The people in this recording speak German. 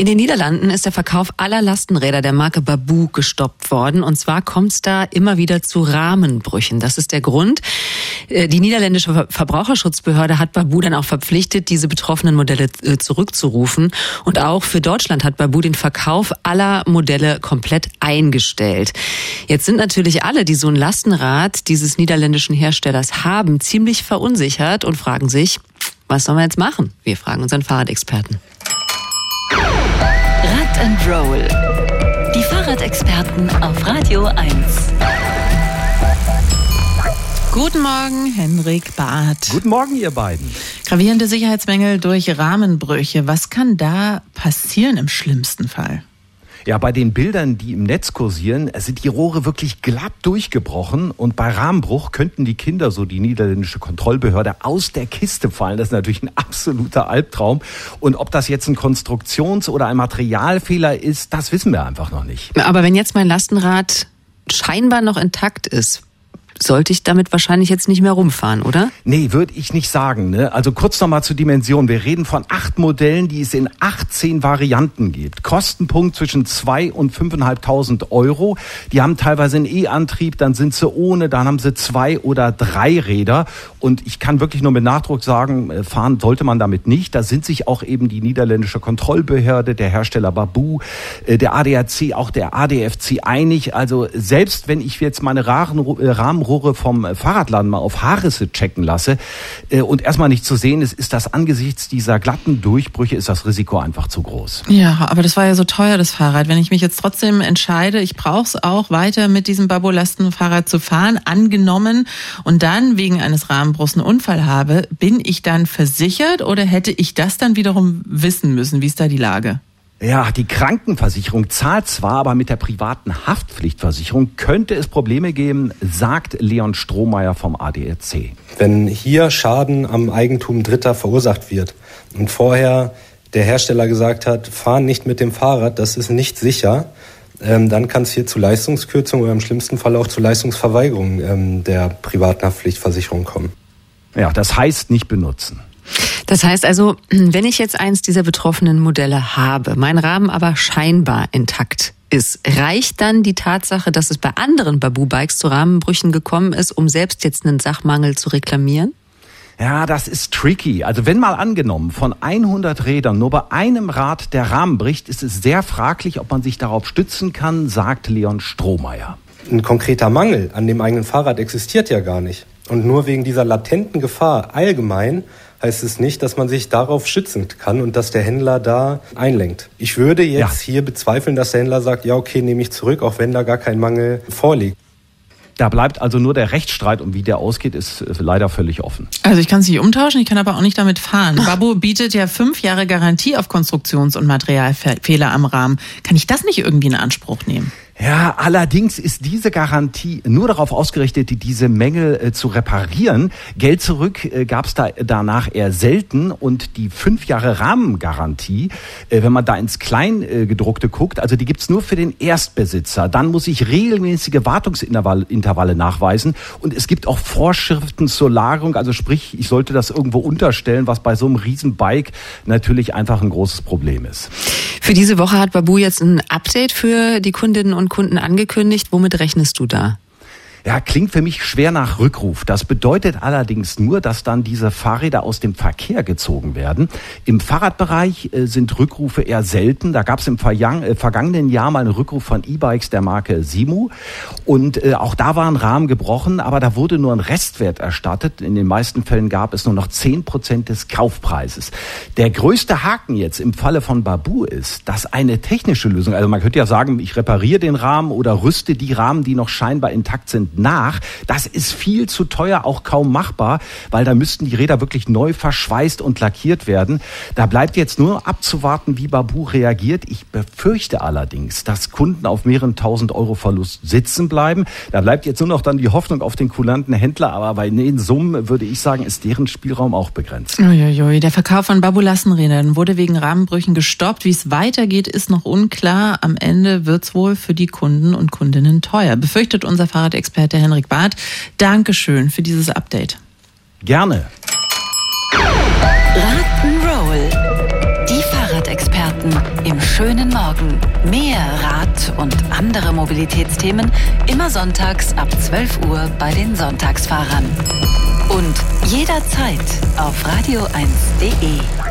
In den Niederlanden ist der Verkauf aller Lastenräder der Marke Babu gestoppt worden. Und zwar kommt es da immer wieder zu Rahmenbrüchen. Das ist der Grund. Äh, die niederländische Verbraucherschutzbehörde hat Babu dann auch verpflichtet, diese betroffenen Modelle äh, zurückzurufen. Und auch für Deutschland hat Babu den Verkauf aller Modelle komplett eingestellt. Jetzt sind natürlich alle, die so ein Lastenrad dieses niederländischen Herstellers haben, ziemlich verunsichert und fragen sich, was sollen wir jetzt machen? Wir fragen unseren Fahrradexperten. And Roll. Die Fahrradexperten auf Radio 1. Guten Morgen, Henrik Barth. Guten Morgen, ihr beiden. Gravierende Sicherheitsmängel durch Rahmenbrüche. Was kann da passieren im schlimmsten Fall? Ja, bei den Bildern, die im Netz kursieren, sind die Rohre wirklich glatt durchgebrochen und bei Rahmenbruch könnten die Kinder, so die niederländische Kontrollbehörde, aus der Kiste fallen. Das ist natürlich ein absoluter Albtraum. Und ob das jetzt ein Konstruktions- oder ein Materialfehler ist, das wissen wir einfach noch nicht. Aber wenn jetzt mein Lastenrad scheinbar noch intakt ist, sollte ich damit wahrscheinlich jetzt nicht mehr rumfahren, oder? Nee, würde ich nicht sagen. Ne? Also kurz nochmal zur Dimension. Wir reden von acht Modellen, die es in 18 Varianten gibt. Kostenpunkt zwischen zwei und fünfeinhalbtausend Euro. Die haben teilweise einen E-Antrieb, dann sind sie ohne, dann haben sie zwei oder drei Räder. Und ich kann wirklich nur mit Nachdruck sagen, äh, fahren sollte man damit nicht. Da sind sich auch eben die niederländische Kontrollbehörde, der Hersteller Babu, äh, der ADAC, auch der ADFC einig. Also selbst wenn ich jetzt meine äh, Rahmen Rohre vom Fahrradladen mal auf Haarrisse checken lasse äh, und erstmal nicht zu sehen ist, ist das angesichts dieser glatten Durchbrüche, ist das Risiko einfach zu groß. Ja, aber das war ja so teuer, das Fahrrad. Wenn ich mich jetzt trotzdem entscheide, ich brauche es auch weiter mit diesem Babolastenfahrrad zu fahren, angenommen und dann wegen eines Rahmenbruchs einen Unfall habe, bin ich dann versichert oder hätte ich das dann wiederum wissen müssen? Wie ist da die Lage? Ja, die Krankenversicherung zahlt zwar, aber mit der privaten Haftpflichtversicherung könnte es Probleme geben, sagt Leon Strohmeier vom ADRC. Wenn hier Schaden am Eigentum Dritter verursacht wird und vorher der Hersteller gesagt hat, fahren nicht mit dem Fahrrad, das ist nicht sicher, ähm, dann kann es hier zu Leistungskürzungen oder im schlimmsten Fall auch zu Leistungsverweigerung ähm, der privaten Haftpflichtversicherung kommen. Ja, das heißt nicht benutzen. Das heißt also, wenn ich jetzt eins dieser betroffenen Modelle habe, mein Rahmen aber scheinbar intakt ist, reicht dann die Tatsache, dass es bei anderen Babu-Bikes zu Rahmenbrüchen gekommen ist, um selbst jetzt einen Sachmangel zu reklamieren? Ja, das ist tricky. Also wenn mal angenommen, von 100 Rädern nur bei einem Rad der Rahmen bricht, ist es sehr fraglich, ob man sich darauf stützen kann, sagt Leon Strohmeier. Ein konkreter Mangel an dem eigenen Fahrrad existiert ja gar nicht. Und nur wegen dieser latenten Gefahr allgemein heißt es nicht, dass man sich darauf schützen kann und dass der Händler da einlenkt. Ich würde jetzt ja. hier bezweifeln, dass der Händler sagt, ja, okay, nehme ich zurück, auch wenn da gar kein Mangel vorliegt. Da bleibt also nur der Rechtsstreit und wie der ausgeht, ist leider völlig offen. Also ich kann es nicht umtauschen, ich kann aber auch nicht damit fahren. Babu bietet ja fünf Jahre Garantie auf Konstruktions- und Materialfehler am Rahmen. Kann ich das nicht irgendwie in Anspruch nehmen? Ja, allerdings ist diese Garantie nur darauf ausgerichtet, diese Mängel äh, zu reparieren. Geld zurück äh, gab es da danach eher selten und die fünf Jahre Rahmengarantie, äh, wenn man da ins Kleingedruckte guckt, also die gibt's nur für den Erstbesitzer. Dann muss ich regelmäßige Wartungsintervalle nachweisen und es gibt auch Vorschriften zur Lagerung, also sprich, ich sollte das irgendwo unterstellen, was bei so einem Riesenbike natürlich einfach ein großes Problem ist. Für diese Woche hat Babu jetzt ein Update für die Kundinnen und Kunden angekündigt. Womit rechnest du da? Ja, klingt für mich schwer nach Rückruf. Das bedeutet allerdings nur, dass dann diese Fahrräder aus dem Verkehr gezogen werden. Im Fahrradbereich äh, sind Rückrufe eher selten. Da gab es im äh, vergangenen Jahr mal einen Rückruf von E-Bikes der Marke Simu. Und äh, auch da war ein Rahmen gebrochen, aber da wurde nur ein Restwert erstattet. In den meisten Fällen gab es nur noch zehn Prozent des Kaufpreises. Der größte Haken jetzt im Falle von Babu ist, dass eine technische Lösung, also man könnte ja sagen, ich repariere den Rahmen oder rüste die Rahmen, die noch scheinbar intakt sind, nach. Das ist viel zu teuer, auch kaum machbar, weil da müssten die Räder wirklich neu verschweißt und lackiert werden. Da bleibt jetzt nur abzuwarten, wie Babu reagiert. Ich befürchte allerdings, dass Kunden auf mehreren tausend Euro Verlust sitzen bleiben. Da bleibt jetzt nur noch dann die Hoffnung auf den kulanten Händler, aber bei den Summen würde ich sagen, ist deren Spielraum auch begrenzt. Uiuiui. Der Verkauf von Babu-Lassenrädern wurde wegen Rahmenbrüchen gestoppt. Wie es weitergeht, ist noch unklar. Am Ende wird es wohl für die Kunden und Kundinnen teuer, befürchtet unser Fahrradexperte Experte Henrik Barth. Dankeschön für dieses Update. Gerne. Rock'n'Roll. Die Fahrradexperten im schönen Morgen. Mehr Rad und andere Mobilitätsthemen immer sonntags ab 12 Uhr bei den Sonntagsfahrern. Und jederzeit auf radio1.de.